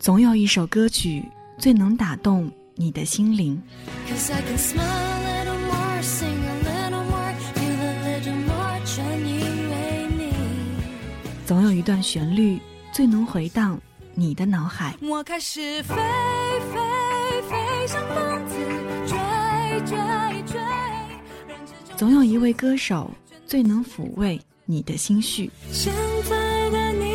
总有一首歌曲最能打动你的心灵。总有一段旋律最能回荡你的脑海。我开始飞飞飞，像疯子追追追。总有一位歌手最能抚慰你的心绪。现在的你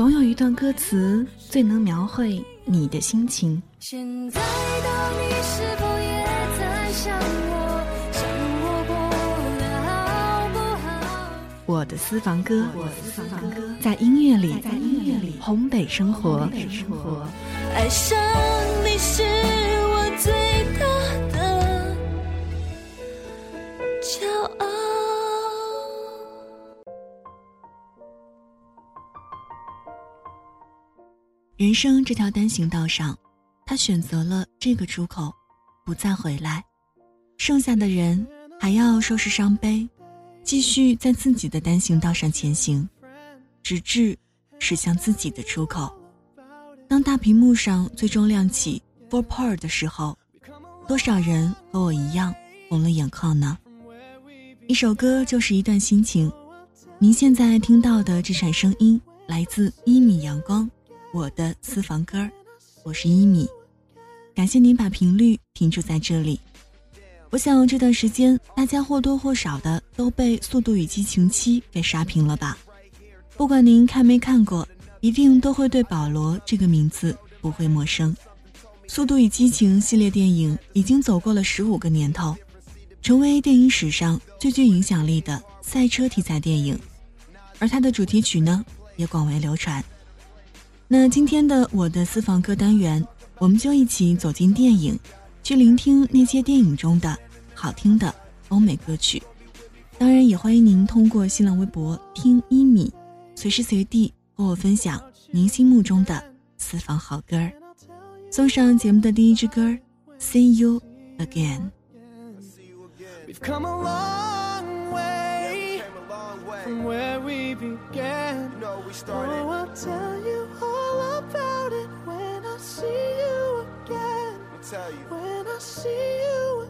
总有一段歌词最能描绘你的心情。现在的你是否也在想我？想我过得好不好？我的私房歌，在音乐里，在音乐里烘焙生活。爱上你是我最大的骄傲。人生这条单行道上，他选择了这个出口，不再回来。剩下的人还要收拾伤悲，继续在自己的单行道上前行，直至驶向自己的出口。当大屏幕上最终亮起 For Part 的时候，多少人和我一样红了眼眶呢？一首歌就是一段心情。您现在听到的这场声音来自一米阳光，我的私房歌，我是一米。感谢您把频率停驻在这里。我想这段时间大家或多或少的都被《速度与激情七》给刷屏了吧？不管您看没看过，一定都会对保罗这个名字不会陌生。《速度与激情》系列电影已经走过了十五个年头，成为电影史上最具影响力的赛车题材电影，而它的主题曲呢也广为流传。那今天的我的私房歌单元，我们就一起走进电影，去聆听那些电影中的好听的欧美歌曲。当然，也欢迎您通过新浪微博听一米，随时随地和我分享您心目中的私房好歌儿。送上节目的第一支歌儿，See You Again。We've come a long way from where we began. know we started. Oh, I'll tell you about it when I see you again. Let tell you. When I see you again.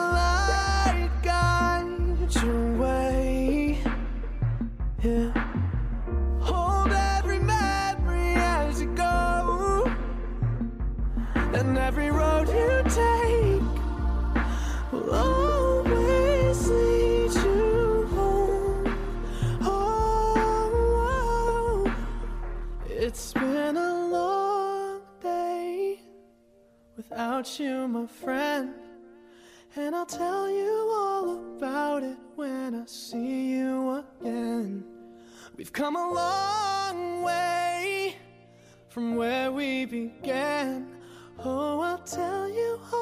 come a long way from where we began. Oh, I'll tell you all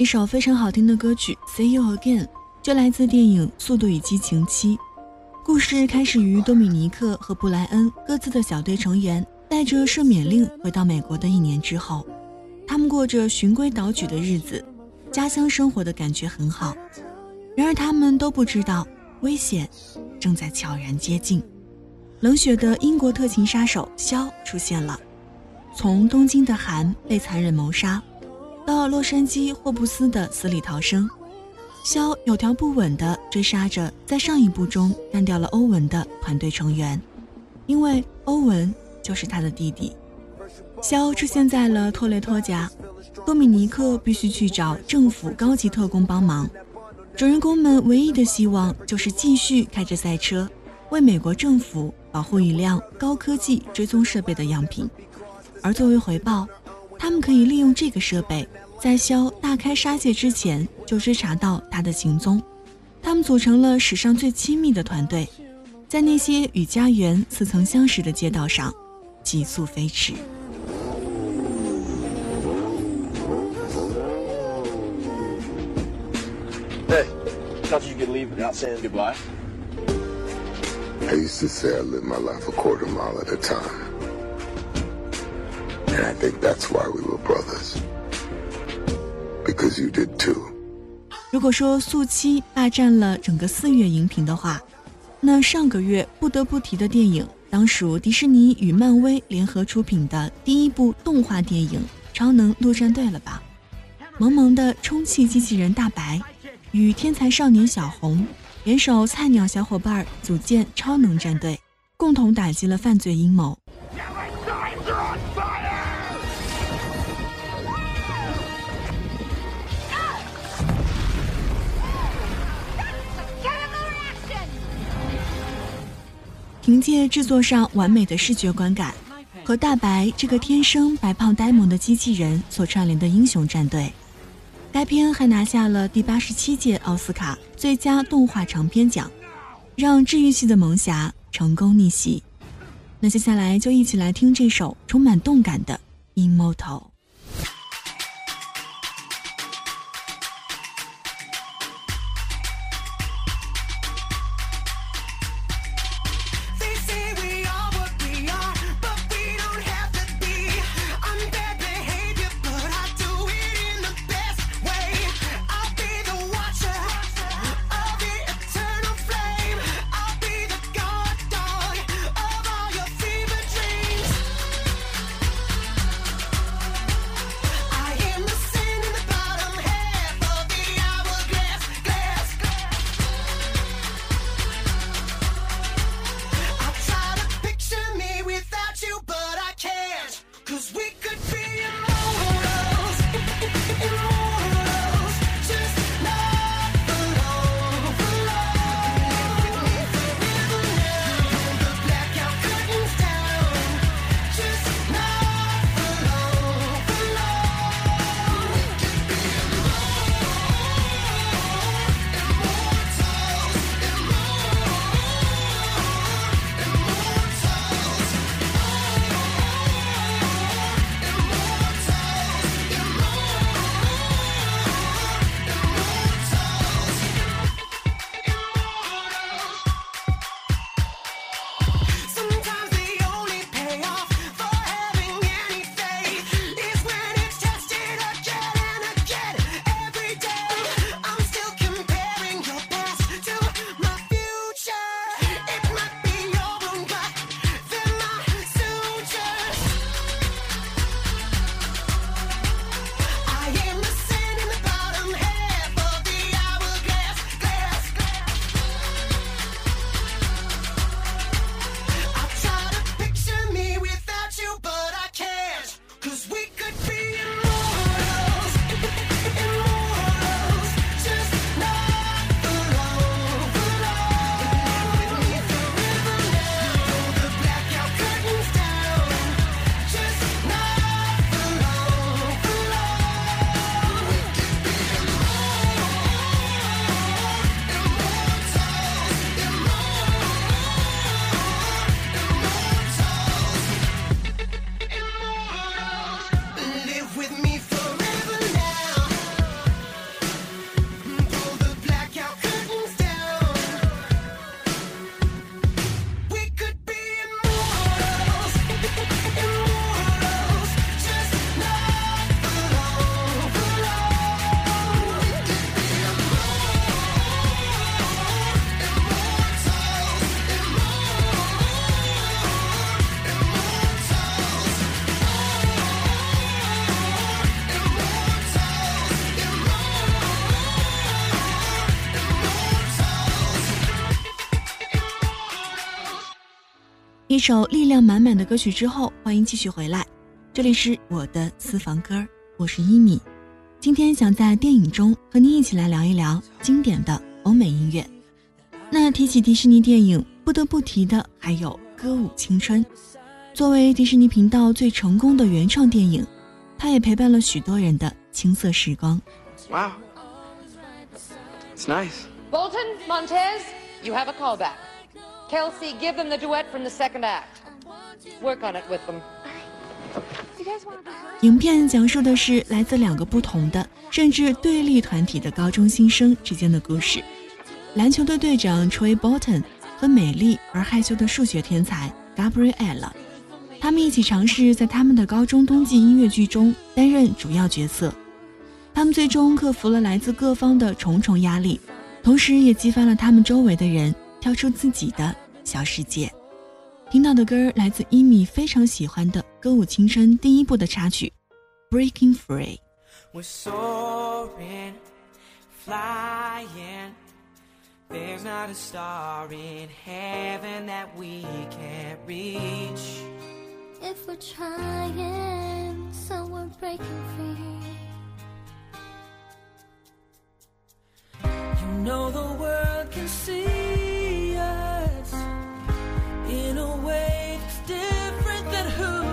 一首非常好听的歌曲《See You Again》就来自电影《速度与激情七》。故事开始于多米尼克和布莱恩各自的小队成员带着赦免令回到美国的一年之后，他们过着循规蹈矩的日子，家乡生活的感觉很好。然而他们都不知道，危险正在悄然接近。冷血的英国特勤杀手肖出现了，从东京的韩被残忍谋杀，到洛杉矶霍布斯的死里逃生，肖有条不紊地追杀着在上一部中干掉了欧文的团队成员，因为欧文就是他的弟弟。肖出现在了托雷托家，多米尼克必须去找政府高级特工帮忙，主人公们唯一的希望就是继续开着赛车，为美国政府。保护一辆高科技追踪设备的样品，而作为回报，他们可以利用这个设备，在肖大开杀戒之前就追查到他的行踪。他们组成了史上最亲密的团队，在那些与家园似曾相识的街道上，急速飞驰。Hey, thought you could leave without saying goodbye. I used to say I lived my life a quarter mile at a time. And I think that's why we were brothers. Because you did too. 如果说速七霸占了整个四月荧屏的话，那上个月不得不提的电影，当属迪士尼与漫威联合出品的第一部动画电影《超能陆战队》了吧？萌萌的充气机器人大白，与天才少年小红。联手菜鸟小伙伴组建超能战队，共同打击了犯罪阴谋。凭借制作上完美的视觉观感和大白这个天生白胖呆萌的机器人所串联的英雄战队。该片还拿下了第八十七届奥斯卡最佳动画长片奖，让治愈系的萌侠成功逆袭。那接下来就一起来听这首充满动感的《Immortal》。首力量满满的歌曲之后，欢迎继续回来，这里是我的私房歌，我是一米。今天想在电影中和您一起来聊一聊经典的欧美音乐。那提起迪士尼电影，不得不提的还有《歌舞青春》。作为迪士尼频道最成功的原创电影，它也陪伴了许多人的青涩时光。Wow. It's nice. Bolton, Montez, you have a callback. Kelsey, give them the duet from the second act. Work on it with them. 影片讲述的是来自两个不同的甚至对立团体的高中新生之间的故事。篮球队队长 Troy Bolton 和美丽而害羞的数学天才 Gabriella，他们一起尝试在他们的高中冬季音乐剧中担任主要角色。他们最终克服了来自各方的重重压力，同时也激发了他们周围的人跳出自己的小世界。听到的歌来自伊米非常喜欢的《歌舞青春》第一部的插曲《Breaking Free》。We're soaring, flying. There's not a star in heaven that we can't reach. If we're trying, so we're breaking free. You know the world can see in a way that's different than who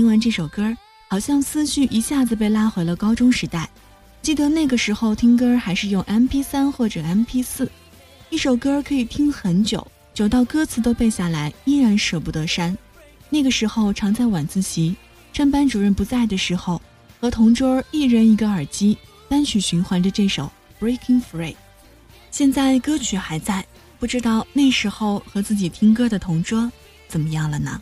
听完这首歌，好像思绪一下子被拉回了高中时代。记得那个时候听歌还是用 MP 3或者 MP 4一首歌可以听很久，久到歌词都背下来，依然舍不得删。那个时候常在晚自习，趁班主任不在的时候，和同桌一人一个耳机，单曲循环着这首《Breaking Free》。现在歌曲还在，不知道那时候和自己听歌的同桌怎么样了呢？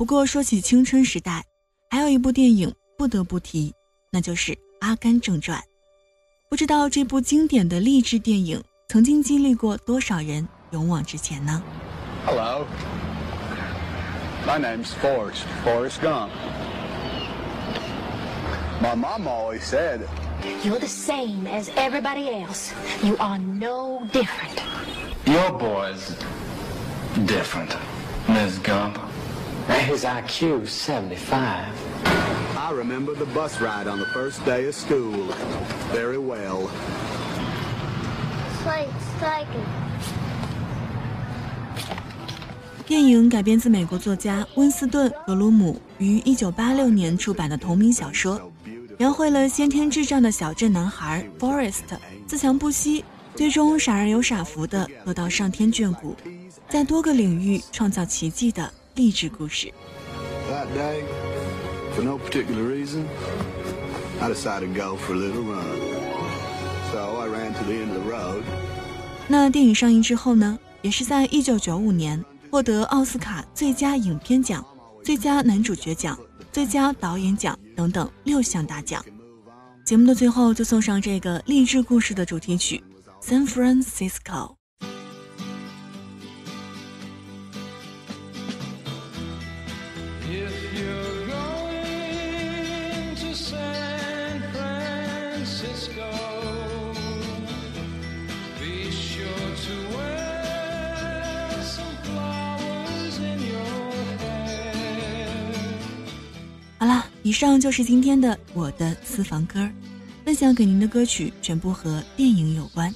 不过说起青春时代，还有一部电影不得不提，那就是《阿甘正传》。不知道这部经典的励志电影曾经激励过多少人勇往直前呢？Hello. My name's Forrest, Forrest Gump. My mom always said, You're the same as everybody else. You are no different. Your boy's different, Miss Gump. His IQ's 75. I remember the bus ride on the first day of school very well. 电影改编自美国作家温斯顿·格鲁姆于1986年出版的同名小说，描绘了先天智障的小镇男孩 Forrest 自强不息，最终傻人有傻福的得到上天眷顾，在多个领域创造奇迹的励志故事。That day, for no particular reason, I decided to go for a little run. So I ran to the end of the road. 那电影上映之后呢，也是在1995年获得奥斯卡最佳影片奖、最佳男主角奖、最佳导演奖等等六项大奖。节目的最后就送上这个励志故事的主题曲《San Francisco》。以上就是今天的我的私房歌儿，分享给您的歌曲全部和电影有关。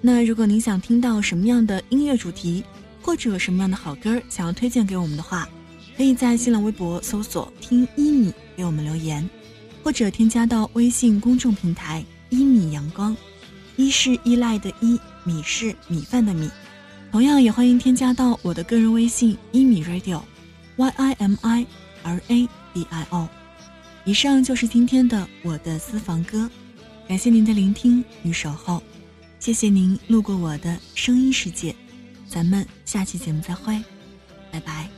那如果您想听到什么样的音乐主题，或者什么样的好歌儿想要推荐给我们的话，可以在新浪微博搜索“听一米”给我们留言，或者添加到微信公众平台“一米阳光”，一是依赖的依，米是米饭的米。同样也欢迎添加到我的个人微信“一米 radio”，Y I M I R A D I O。以上就是今天的我的私房歌，感谢您的聆听与守候，谢谢您路过我的声音世界，咱们下期节目再会，拜拜。